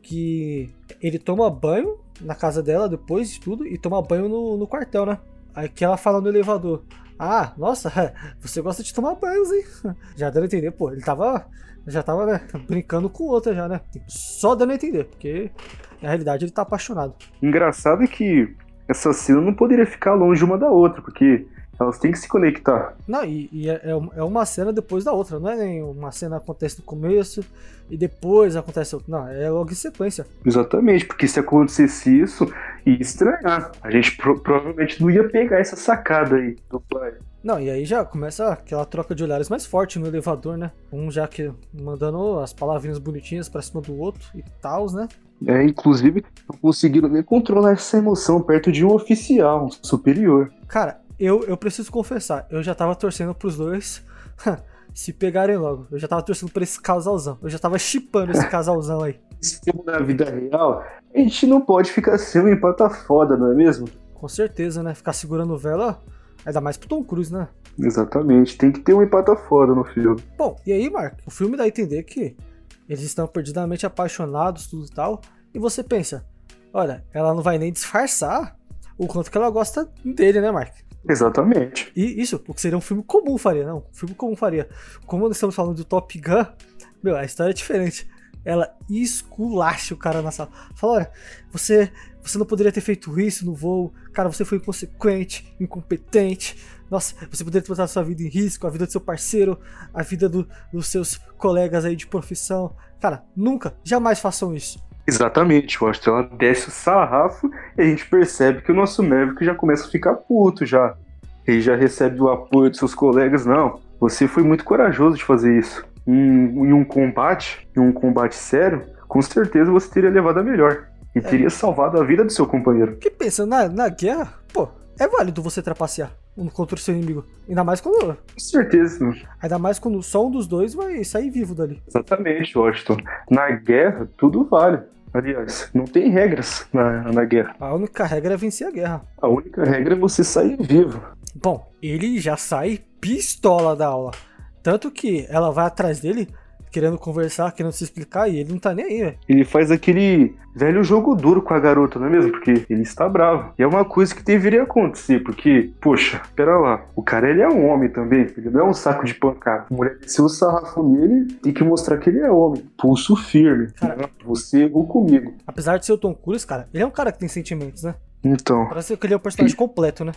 S2: Que ele toma banho na casa dela depois de tudo e toma banho no, no quartel, né? Aí que ela fala no elevador. Ah, nossa, você gosta de tomar banhos, hein? Já deu a entender, pô, ele tava. Já tava, né, brincando com outra já, né? Só dando a entender, porque na realidade ele tá apaixonado.
S1: Engraçado é que essa cena não poderia ficar longe uma da outra, porque elas têm que se conectar.
S2: Não, e, e é, é, é uma cena depois da outra, não é nem uma cena acontece no começo e depois acontece outra. Não, é logo em sequência.
S1: Exatamente, porque se acontecesse isso, ia estranhar. A gente pro, provavelmente não ia pegar essa sacada aí do pai.
S2: Não, e aí já começa aquela troca de olhares mais forte no elevador, né? Um já que mandando as palavrinhas bonitinhas pra cima do outro e tal, né?
S1: É, inclusive, conseguiram nem controlar essa emoção perto de um oficial um superior.
S2: Cara, eu, eu preciso confessar, eu já tava torcendo pros dois se pegarem logo. Eu já tava torcendo por esse casalzão. Eu já tava chipando esse casalzão aí.
S1: Na vida real, a gente não pode ficar sem um empata foda, não é mesmo?
S2: Com certeza, né? Ficar segurando vela, ainda mais pro Tom Cruise, né?
S1: Exatamente, tem que ter um empata foda no filme.
S2: Bom, e aí, Mark, o filme dá a entender que eles estão perdidamente apaixonados, tudo e tal. E você pensa, olha, ela não vai nem disfarçar o quanto que ela gosta dele, né, Mark?
S1: Exatamente.
S2: E isso, porque seria um filme comum faria, não. Um filme comum faria. Como nós estamos falando do Top Gun, meu, a história é diferente. Ela esculacha o cara na sala. Fala, olha, você, você não poderia ter feito isso no voo. Cara, você foi inconsequente, incompetente. Nossa, você poderia ter botado sua vida em risco, a vida do seu parceiro, a vida do, dos seus colegas aí de profissão. Cara, nunca, jamais façam isso.
S1: Exatamente, o Astela desce o sarrafo e a gente percebe que o nosso Maverick já começa a ficar puto já. Ele já recebe o apoio dos seus colegas. Não, você foi muito corajoso de fazer isso. Em, em um combate, em um combate sério, com certeza você teria levado a melhor. E é. teria salvado a vida do seu companheiro.
S2: Que pensa, na, na guerra, pô, é válido você trapacear contra o seu inimigo. Ainda mais quando.
S1: Com certeza.
S2: Ainda mais quando só um dos dois vai sair vivo dali.
S1: Exatamente, Washington. Na guerra, tudo vale. Aliás, não tem regras na, na guerra.
S2: A única regra é vencer a guerra.
S1: A única regra é você sair vivo.
S2: Bom, ele já sai pistola da aula. Tanto que ela vai atrás dele querendo conversar, querendo se explicar, e ele não tá nem aí, velho.
S1: Ele faz aquele velho jogo duro com a garota, não é mesmo? Porque ele está bravo. E é uma coisa que deveria acontecer, porque, poxa, pera lá, o cara ele é um homem também, ele não é um saco de pancada. A mulher desceu o sarrafo nele, tem que mostrar que ele é homem. Pulso firme. Cara, você errou comigo.
S2: Apesar de ser o Tom Cruise, cara, ele é um cara que tem sentimentos, né?
S1: Então.
S2: Parece que ele é um personagem completo, né?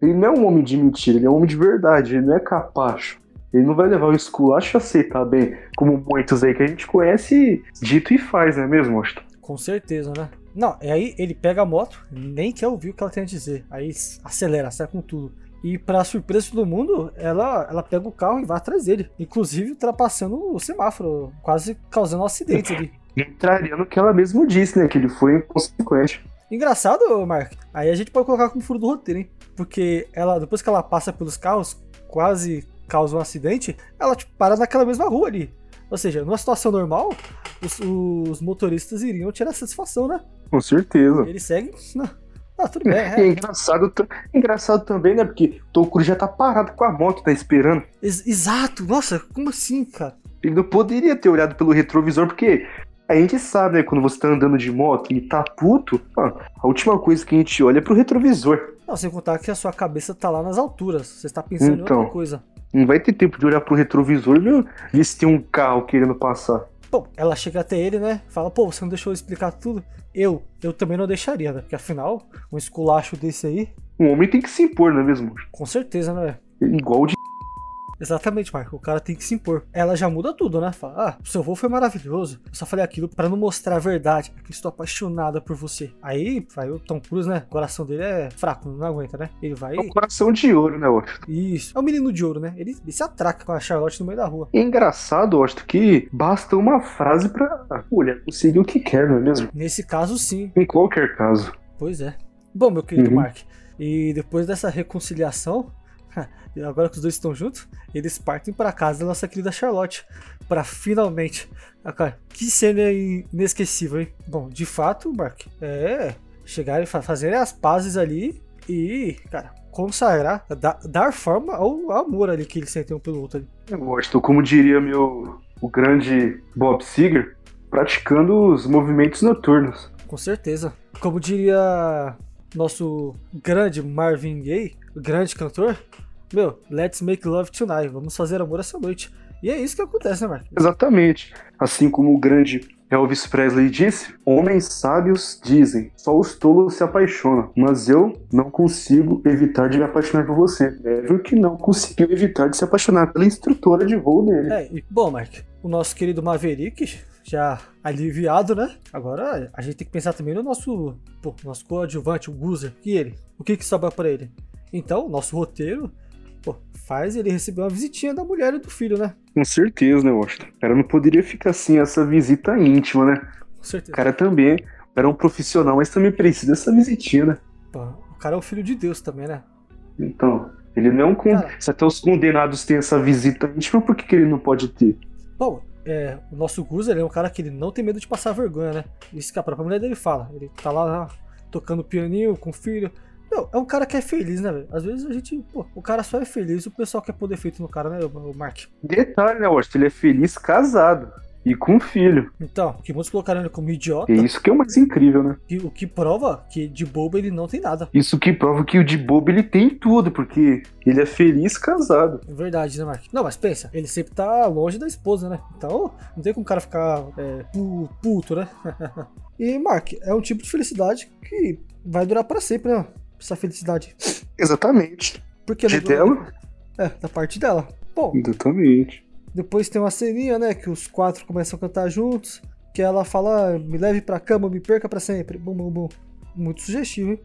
S1: Ele não é um homem de mentira, ele é um homem de verdade, ele não é capacho. Ele não vai levar o esculacho a aceitar bem, como muitos aí que a gente conhece, dito e faz, não é mesmo, Austin?
S2: Com certeza, né? Não, e aí ele pega a moto, nem quer ouvir o que ela tem a dizer. Aí acelera, sai com tudo. E pra surpresa de todo mundo, ela, ela pega o carro e vai atrás dele. Inclusive ultrapassando o semáforo, quase causando um acidente ali.
S1: Entraria no que ela mesmo disse, né? Que ele foi inconsequente.
S2: Engraçado, Mark. Aí a gente pode colocar como furo do roteiro, hein? Porque ela, depois que ela passa pelos carros, quase causa um acidente, ela tipo, para naquela mesma rua ali. Ou seja, numa situação normal, os, os motoristas iriam tirar satisfação, né?
S1: Com certeza.
S2: E eles seguem. Não, ah, tudo bem.
S1: É,
S2: É.
S1: engraçado, t- engraçado também, né? Porque o Tom Cruise já tá parado com a moto, tá esperando.
S2: Ex- exato. Nossa, como assim, cara?
S1: Ele não poderia ter olhado pelo retrovisor, porque a gente sabe, né? Quando você tá andando de moto e tá puto, mano, a última coisa que a gente olha é pro retrovisor.
S2: Não, sem contar que a sua cabeça tá lá nas alturas. Você está pensando em
S1: Então.
S2: outra coisa.
S1: Não vai ter tempo de olhar pro retrovisor e ver se tem um carro querendo passar.
S2: Bom, ela chega até ele, né? Fala, pô, você não deixou eu explicar tudo? Eu, eu também não deixaria, né? Porque afinal, um esculacho desse aí,
S1: Um homem tem que se impor, não é mesmo?
S2: com certeza, né?
S1: Igual o de.
S2: Exatamente, Marco. O cara tem que se impor. Ela já muda tudo, né? Fala, ah, o seu voo foi maravilhoso. Eu só falei aquilo pra não mostrar a verdade. É que estou apaixonada por você. Aí, vai o Tom Cruise, né? O coração dele é fraco, não aguenta, né? Ele vai.
S1: É um coração de ouro, né, Washington?
S2: Isso. É o menino de ouro, né? Ele, ele se atraca com a Charlotte no meio da rua.
S1: É engraçado, Washington, que basta uma frase pra a mulher conseguir o que quer, não é mesmo?
S2: Nesse caso, sim.
S1: Em qualquer caso.
S2: Pois é. Bom, meu querido
S1: Uhum.
S2: Mark, e depois dessa reconciliação, agora que os dois estão juntos, eles partem pra casa da nossa querida Charlotte Pra finalmente. Ah, cara, que cena inesquecível, hein? Bom, de fato, Mark, é chegarem fa fazerem as pazes ali e, cara, consagrar, da- dar forma ao amor ali que eles sentem um pelo outro ali.
S1: Eu gosto, como diria meu o grande Bob Seger, praticando os movimentos noturnos.
S2: Com certeza. Como diria nosso grande Marvin Gaye, grande cantor, meu, let's make love tonight, vamos fazer amor essa noite. E é isso que acontece, né, Mark?
S1: Exatamente. Assim como o grande Elvis Presley disse, homens sábios dizem, só os tolos se apaixonam, mas eu não consigo evitar de me apaixonar por você. É que não conseguiu evitar de se apaixonar pela instrutora de voo dele.
S2: É, e, bom, Mark, o nosso querido Maverick, já aliviado, né? Agora a gente tem que pensar também no nosso, pô, nosso coadjuvante, o Guzer, e ele. O que que sobra pra ele? Então, nosso roteiro, faz ele receber uma visitinha da mulher e do filho, né?
S1: Com certeza, né, Washington? O cara não poderia ficar sem essa visita íntima, né?
S2: Com
S1: O
S2: certeza.
S1: cara também era um profissional, mas também precisa dessa visitinha, né?
S2: O cara é o filho de Deus também, né?
S1: Então, ele não é um con...
S2: Cara.
S1: Se até os condenados têm essa visita íntima, por que, que ele não pode ter?
S2: Bom, é, o nosso Guzer é um cara que ele não tem medo de passar vergonha, né? Isso que a própria mulher dele fala. Ele tá lá, lá, tocando pianinho com o filho. Meu, é um cara que é feliz, né, velho? Às vezes a gente, pô, o cara só é feliz e o pessoal quer pôr defeito no cara, né, o Mark?
S1: Detalhe, né, Washington? Ele é feliz casado e com filho.
S2: Então, que muitos colocaram ele como idiota,
S1: É isso que é o mais incrível, né?
S2: e o que prova que de bobo ele não tem nada.
S1: Isso que prova que o de bobo ele tem tudo, porque ele é feliz casado.
S2: É verdade, né, Mark? Não, mas pensa, ele sempre tá longe da esposa, né? Então, não tem como o cara ficar é, pu- puto, né? e, Mark, é um tipo de felicidade que vai durar pra sempre, né? Essa felicidade.
S1: Exatamente.
S2: Porque
S1: De dela?
S2: É, da parte dela. Bom,
S1: Exatamente.
S2: depois tem uma ceninha, né? Que os quatro começam a cantar juntos. Que ela fala, "Ah, me leve pra cama, me perca pra sempre. Bum, bum, bum. Muito sugestivo, hein?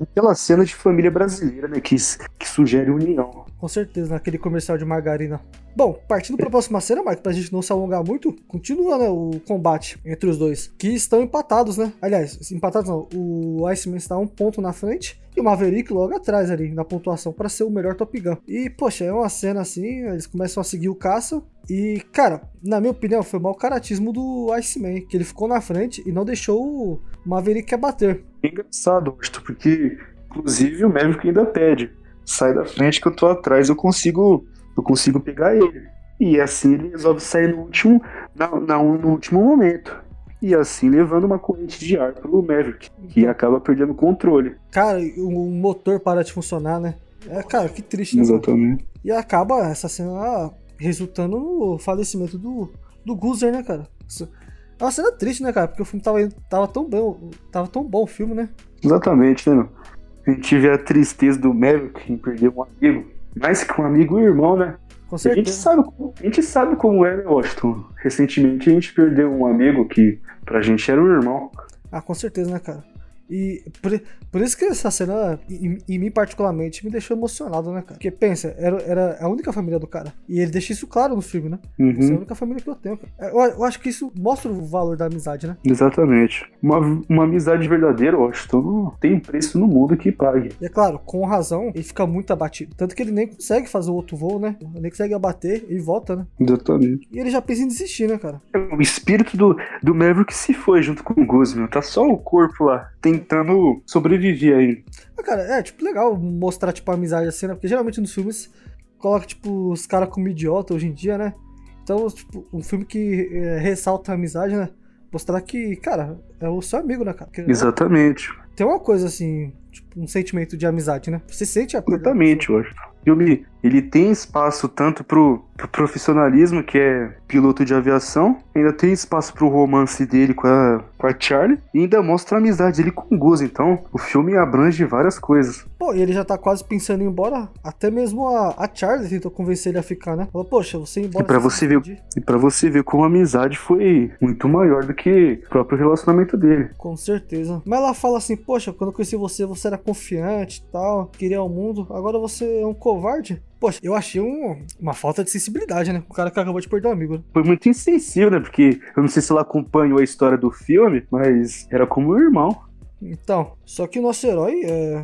S1: Aquela cena de família brasileira, né? Que, que sugere união.
S2: Com certeza, naquele comercial de margarina. Bom, partindo pra próxima cena, Mark, pra gente não se alongar muito, continua, né, o combate entre os dois, que estão empatados, né? Aliás, empatados não, o Iceman está um ponto na frente e o Maverick logo atrás ali, na pontuação, pra ser o melhor Top Gun. E, poxa, é uma cena assim, eles começam a seguir o caça e, cara, na minha opinião, foi mau caratismo do Iceman, que ele ficou na frente e não deixou o Maverick abater.
S1: É engraçado, porque inclusive o Maverick ainda pede. Sai da frente que eu tô atrás, eu consigo. Eu consigo pegar ele. E assim ele resolve sair no último, na, na- no último momento. E assim levando uma corrente de ar pro Maverick, que acaba perdendo o controle.
S2: Cara, o motor para de funcionar, né? É, cara, que triste, né?
S1: Exatamente.
S2: E acaba essa cena resultando no falecimento do, do Guzer, né, cara? É uma cena triste, né, cara? Porque o filme tava, tava tão bom, tava tão bom o filme, né?
S1: Exatamente, né, meu? A gente vê a tristeza do Maverick em perder um amigo. Mais que um amigo, um irmão, né?
S2: Com
S1: A gente,
S2: certeza.
S1: sabe, a gente sabe como é, né, Washington? Recentemente a gente perdeu um amigo que pra gente era um irmão.
S2: Ah, com certeza, né, cara? E por, por isso que essa cena, em, em mim particularmente, me deixou emocionado, né, cara? Porque pensa, era, era a única família do cara. E ele deixa isso claro no filme, né?
S1: Uhum.
S2: Essa é a única família que eu tenho, cara. Eu, eu acho que isso mostra o valor da amizade, né?
S1: Exatamente. Uma, uma amizade verdadeira, eu acho que não tem preço no mundo que pague.
S2: E é claro, com razão, ele fica muito abatido. Tanto que ele nem consegue fazer o outro voo, né? Nem consegue abater e volta, né?
S1: Exatamente.
S2: E ele já pensa em desistir, né, cara?
S1: O espírito do, do Maverick se foi junto com o Guzman. Tá só o corpo lá, tentando sobreviver aí.
S2: Ah, cara, é, tipo, legal mostrar, tipo, a amizade assim, né? Porque geralmente nos filmes coloca, tipo, os caras como idiota hoje em dia, né? Então, tipo, um filme que é, ressalta a amizade, né? Mostrar que, cara, é o seu amigo, né, cara? Que,
S1: Exatamente.
S2: Tem uma coisa assim, tipo, um sentimento de amizade, né? Você sente a coisa.
S1: Exatamente, eu acho. Filme, ele tem espaço tanto pro, pro profissionalismo, que é piloto de aviação, ainda tem espaço pro romance dele com a, com a Charlie, e ainda mostra a amizade dele com o Gus. Então, o filme abrange várias coisas.
S2: Pô, e ele já tá quase pensando em ir embora. Até mesmo a, a Charlie tentou convencer ele a ficar, né? Falou, poxa, você ir embora.
S1: E pra você ver-. E pra você ver como a amizade foi muito maior do que o próprio relacionamento dele.
S2: Com certeza. Mas ela fala assim, poxa, quando eu conheci você, você era confiante e tal, queria o mundo, agora você é um covarde. Poxa, eu achei um- uma falta de sensibilidade, né? O cara que acabou de perder um amigo. né?
S1: Foi muito insensível, né? Porque eu não sei se ela acompanhou a história do filme, mas era como um irmão.
S2: Então, só que o nosso herói, é...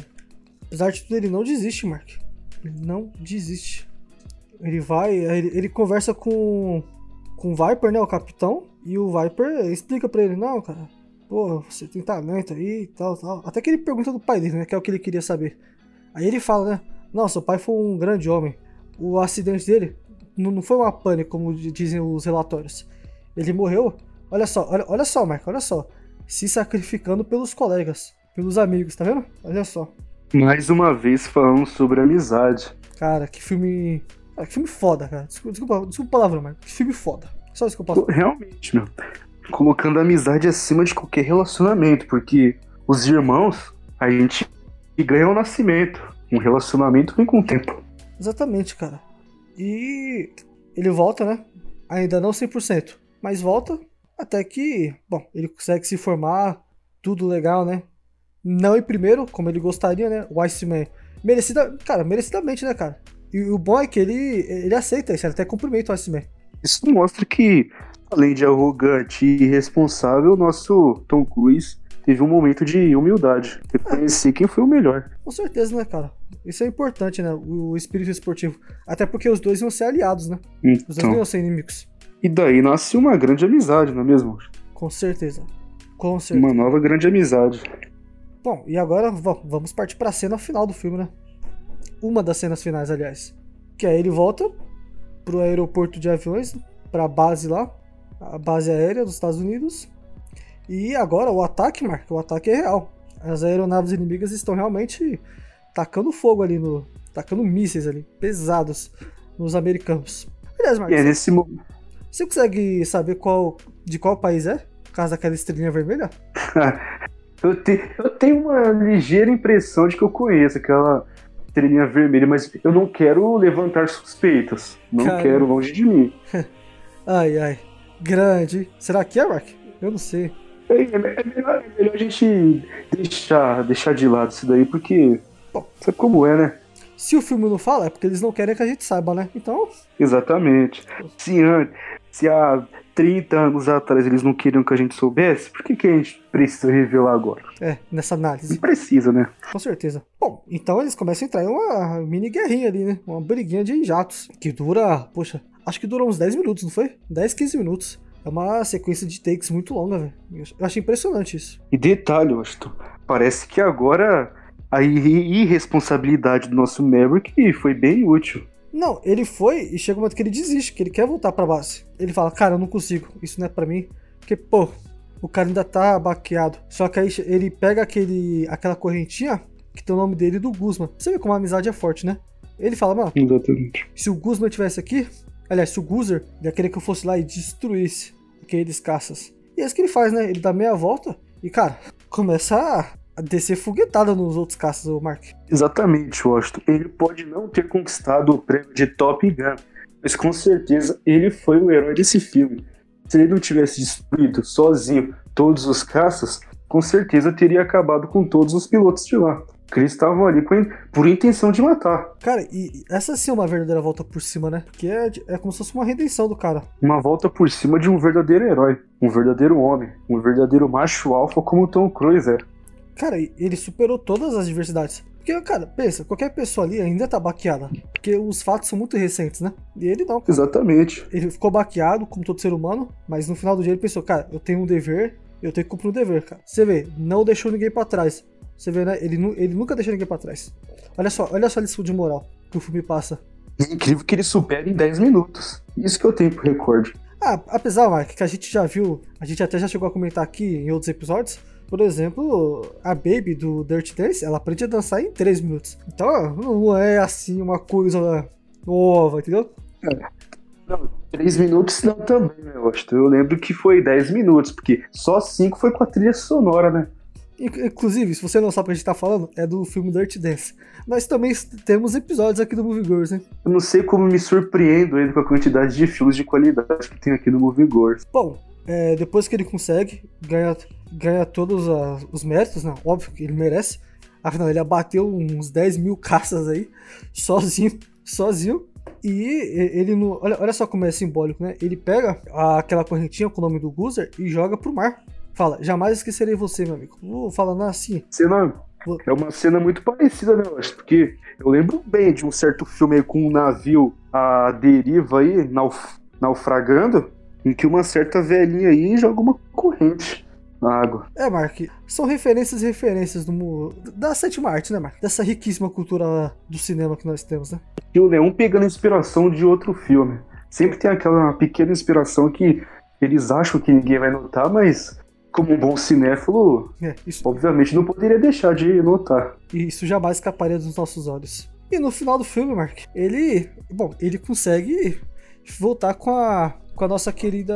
S2: apesar de tudo, ele não desiste, Mark. Ele não desiste. Ele vai, ele, ele conversa com, com o Viper, né, o capitão, e o Viper explica pra ele, não, cara, pô, você tem talento aí e tal, tal. Até que ele pergunta do pai dele, né, que é o que ele queria saber. Aí ele fala, né, não, seu pai foi um grande homem. O acidente dele não, foi uma pane, como dizem os relatórios. Ele morreu, olha só, olha, olha só, Mark, olha só se sacrificando pelos colegas, pelos amigos, tá vendo? Olha só.
S1: Mais uma vez falando sobre amizade.
S2: Cara, que filme. Cara, que filme foda, cara. Desculpa, desculpa, desculpa o palavrão, mas que filme foda. Só isso que eu posso.
S1: Realmente, meu. Colocando a amizade acima de qualquer relacionamento, porque os irmãos, a gente ganha o nascimento. Um relacionamento vem com o tempo.
S2: Exatamente, cara. E ele volta, né? Ainda não 100%, mas volta até que, bom, ele consegue se formar, tudo legal, né? Não em primeiro, como ele gostaria, né? O Iceman. Merecida, cara, merecidamente, né, cara? E o bom é que ele, ele aceita isso, ele até cumprimenta o Iceman.
S1: Isso mostra que, além de arrogante e irresponsável, o nosso Tom Cruise teve um momento de humildade. Reconhecer quem foi o melhor.
S2: Com certeza, né, cara? Isso é importante, né? O, espírito esportivo. Até porque os dois iam ser aliados, né? Os dois não
S1: Então,
S2: iam ser inimigos.
S1: e daí nasce uma grande amizade, não é mesmo?
S2: Com certeza. Com certeza.
S1: Uma nova grande amizade.
S2: Bom, e agora va- vamos partir pra cena final do filme, né? Uma das cenas finais, aliás. Que aí ele volta pro aeroporto de aviões, pra base lá, a base aérea dos Estados Unidos. E agora o ataque, Mark, o ataque é real. As aeronaves inimigas estão realmente tacando fogo ali no. tacando mísseis ali, pesados, nos americanos. Aliás, Mark,
S1: E é nesse momento.
S2: você consegue saber qual de qual país é? Por causa daquela estrelinha vermelha?
S1: Eu, te- eu tenho uma ligeira impressão de que eu conheço aquela estrelinha vermelha, mas eu não quero levantar suspeitas. Não
S2: Cara.
S1: quero longe de mim.
S2: Ai, ai. Grande. Será que é, Mark? Eu não sei.
S1: É, é- é melhor, é melhor a gente deixar, deixar de lado isso daí, porque. Bom, sabe como é, né?
S2: Se o filme não fala, é porque eles não querem que a gente saiba, né? Então,
S1: Exatamente. Se, an- se há 30 anos atrás eles não queriam que a gente soubesse, por que, que a gente precisa revelar agora?
S2: é, nessa
S1: Não
S2: análise.
S1: precisa, né?
S2: Com certeza. Bom, então eles começam a entrar em uma mini guerrinha ali, né? Uma briguinha de jatos. Que dura, poxa, acho que dura uns 10 minutos, não foi? 10, 15 minutos. É uma sequência de takes muito longa, velho. Eu eu achei impressionante isso.
S1: E detalhe, Washington, parece que agora a irre- irresponsabilidade do nosso Maverick foi bem útil.
S2: Não, ele foi e chega um momento que ele desiste, que ele quer voltar pra base. Ele fala, cara, eu não consigo, isso não é pra mim. Porque, pô, o cara ainda tá baqueado. Só que aí ele pega aquele, aquela correntinha que tem o nome dele e do Guzman. Você vê como a amizade é forte, né? Ele fala, mano,
S1: Exatamente.
S2: se o Guzman tivesse aqui, aliás, se o Guzer ia querer que eu fosse lá e destruísse aqueles caças. E é isso que ele faz, né? Ele dá meia volta e, cara, começa descer foguetada nos outros caças, o Mark.
S1: Exatamente, Washington. Ele pode não ter conquistado o prêmio de Top Gun, mas com certeza ele foi o herói desse filme. Se ele não tivesse destruído sozinho todos os caças, com certeza teria acabado com todos os pilotos de lá. Porque eles estavam ali por, por intenção de matar.
S2: Cara, e essa sim é uma verdadeira volta por cima, né? Que é, é como se fosse uma redenção do cara.
S1: Uma volta por cima de um verdadeiro herói, um verdadeiro homem, um verdadeiro macho alfa como o Tom Cruise é.
S2: Cara, ele superou todas as diversidades. Porque, cara, pensa, qualquer pessoa ali ainda tá baqueada. Porque os fatos são muito recentes, né? E ele não. Cara.
S1: Exatamente.
S2: Ele ficou baqueado, como todo ser humano, mas no final do dia ele pensou, cara, eu tenho um dever, eu tenho que cumprir um dever, cara. Você vê, não deixou ninguém para trás. Você vê, né? Ele, ele nunca deixou ninguém para trás. Olha só, olha só a lição de moral que o filme passa.
S1: É incrível que ele supera em 10 minutos. Isso que eu tenho pro recorde.
S2: Ah, apesar, Mark, que a gente já viu, a gente até já chegou a comentar aqui em outros episódios, por exemplo, a Baby do Dirt Dance, ela aprende a dançar em 3 minutos. Então, não é assim uma coisa nova, entendeu?
S1: É. Não, 3 minutos não também, né, eu acho. Eu lembro que foi 10 minutos, porque só 5 foi com a trilha sonora, né?
S2: Inclusive, se você não sabe o que a gente tá falando, é do filme Dirt Dance. Nós também temos episódios aqui do Movie Girls, né?
S1: Eu não sei como me surpreendo ainda com a quantidade de filmes de qualidade que tem aqui no Movie Girls.
S2: Bom, é, depois que ele consegue ganhar, ganhar todos a, os méritos, né? óbvio que ele merece. Afinal, ele abateu uns 10 mil caças aí, sozinho, sozinho. E ele não. Olha, olha só como é simbólico, né? Ele pega aquela correntinha com o nome do Guzer e joga pro mar. Fala, jamais esquecerei você, meu amigo. Vou falando assim.
S1: Cena, é uma cena muito parecida, né, eu acho? Porque eu lembro bem de um certo filme aí com um navio à deriva aí, nauf naufragando, em que uma certa velhinha aí joga uma corrente água.
S2: É, Mark, são referências e referências do, da sétima arte, né, Mark? Dessa riquíssima cultura do cinema que nós temos, né?
S1: E o Leão pegando inspiração de outro filme. Sempre tem aquela pequena inspiração que eles acham que ninguém vai notar, mas como um bom cinéfilo, é, isso... obviamente não poderia deixar de notar.
S2: E isso jamais escaparia dos nossos olhos. E no final do filme, Mark, ele, bom, ele consegue voltar com a com a nossa querida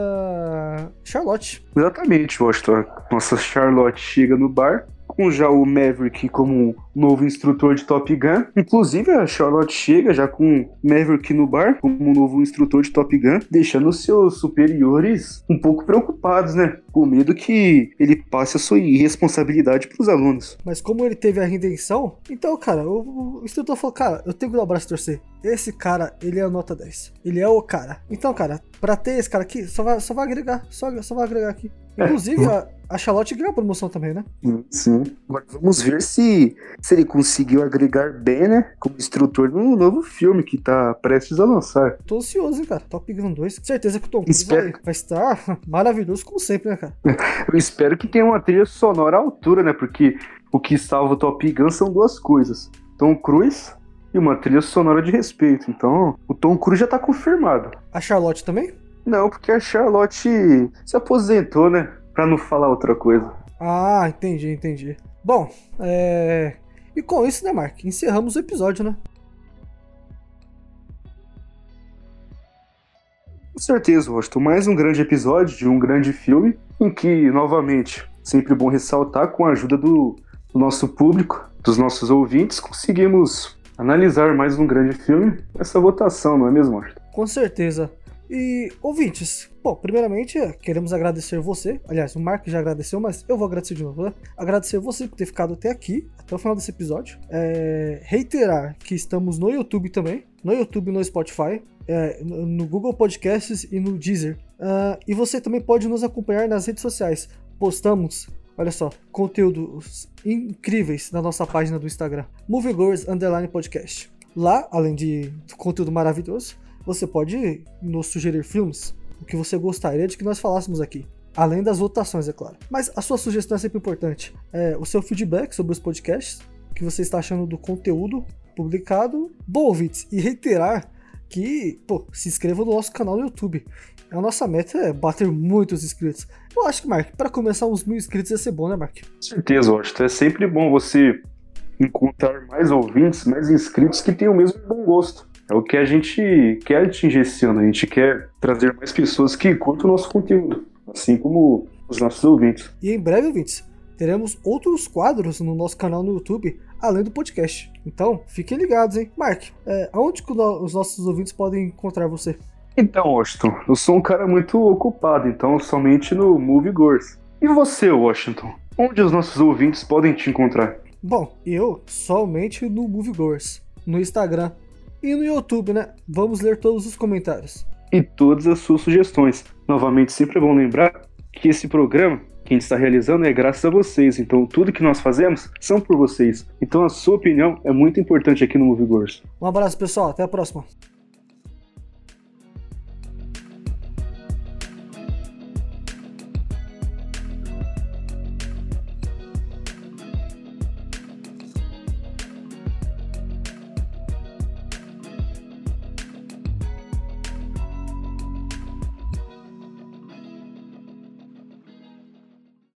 S2: Charlotte.
S1: Exatamente, Washington. Nossa Charlotte chega no bar com já o Maverick como novo instrutor de Top Gun. Inclusive, a Charlotte chega já com Maverick no bar, como novo instrutor de Top Gun, deixando seus superiores um pouco preocupados, né? Com medo que ele passe a sua irresponsabilidade para os alunos.
S2: Mas como ele teve a redenção, então, cara, o, instrutor falou: Cara, eu tenho que dar o braço torcer. Esse cara, ele é a nota 10. Ele é o cara. Então, cara, pra ter esse cara aqui, só vai, só vai agregar. Só, só vai agregar aqui. É. Inclusive, a, a Charlotte ganhou a promoção também, né?
S1: Sim. Agora vamos ver se, se ele conseguiu agregar bem, né? Como instrutor no novo filme que tá prestes a lançar.
S2: Tô ansioso, hein, cara. Top Gun 2. Certeza que o Tom Cruise espero... vai, vai estar maravilhoso, como sempre, né, cara?
S1: Eu espero que tenha uma trilha sonora à altura, né? Porque o que salva o Top Gun são duas coisas: Tom Cruise e uma trilha sonora de respeito. Então, o Tom Cruise já tá confirmado.
S2: A Charlotte também?
S1: Não, porque a Charlotte se aposentou, né? Pra não falar outra coisa.
S2: Ah, entendi, entendi. Bom, é. E com isso, né, Mark? Encerramos o episódio, né?
S1: Com certeza, Washington. Mais um grande episódio de um grande filme, em que, novamente, sempre bom ressaltar, com a ajuda do, do nosso público, dos nossos ouvintes, conseguimos analisar mais um grande filme, essa votação, não é mesmo?
S2: Com certeza. E ouvintes, bom, primeiramente queremos agradecer você. Aliás, o Mark já agradeceu, mas eu vou agradecer de novo, né? Agradecer você por ter ficado até aqui, até o final desse episódio. É, reiterar que estamos no YouTube também, no YouTube no Spotify, é, no Google Podcasts e no Deezer. Uh, e você também pode nos acompanhar nas redes sociais. Postamos Olha só, conteúdos incríveis na nossa página do Instagram, Moviegoers Underline Podcast. Lá, além de conteúdo maravilhoso, você pode nos sugerir filmes, o que você gostaria de que nós falássemos aqui. Além das votações, é claro. Mas a sua sugestão é sempre importante. É, o seu feedback sobre os podcasts, o que você está achando do conteúdo publicado. Bom, ouvintes, e reiterar que, pô, se inscreva no nosso canal no YouTube. A nossa meta é bater muitos inscritos. Eu acho que, Mark, para começar uns mil inscritos ia ser bom, né, Mark?
S1: Com certeza, eu acho. É sempre bom você encontrar mais ouvintes, mais inscritos que tenham o mesmo bom gosto. É o que a gente quer atingir esse ano. A gente quer trazer mais pessoas que curtam o nosso conteúdo, assim como os nossos ouvintes.
S2: E em breve, ouvintes, teremos outros quadros no nosso canal no YouTube, além do podcast. Então, fiquem ligados, hein? Mark, é, aonde que os nossos ouvintes podem encontrar você?
S1: Então, Washington, eu sou um cara muito ocupado, então somente no Movie Gores. E você, Washington? Onde os nossos ouvintes podem te encontrar?
S2: Bom, eu somente no Moviegoers, no Instagram e no YouTube, né? Vamos ler todos os comentários.
S1: E todas as suas sugestões. Novamente, sempre é bom lembrar que esse programa que a gente está realizando é graças a vocês. Então, tudo que nós fazemos são por vocês. Então, a sua opinião é muito importante aqui no Moviegoers.
S2: Um abraço, pessoal. Até a próxima.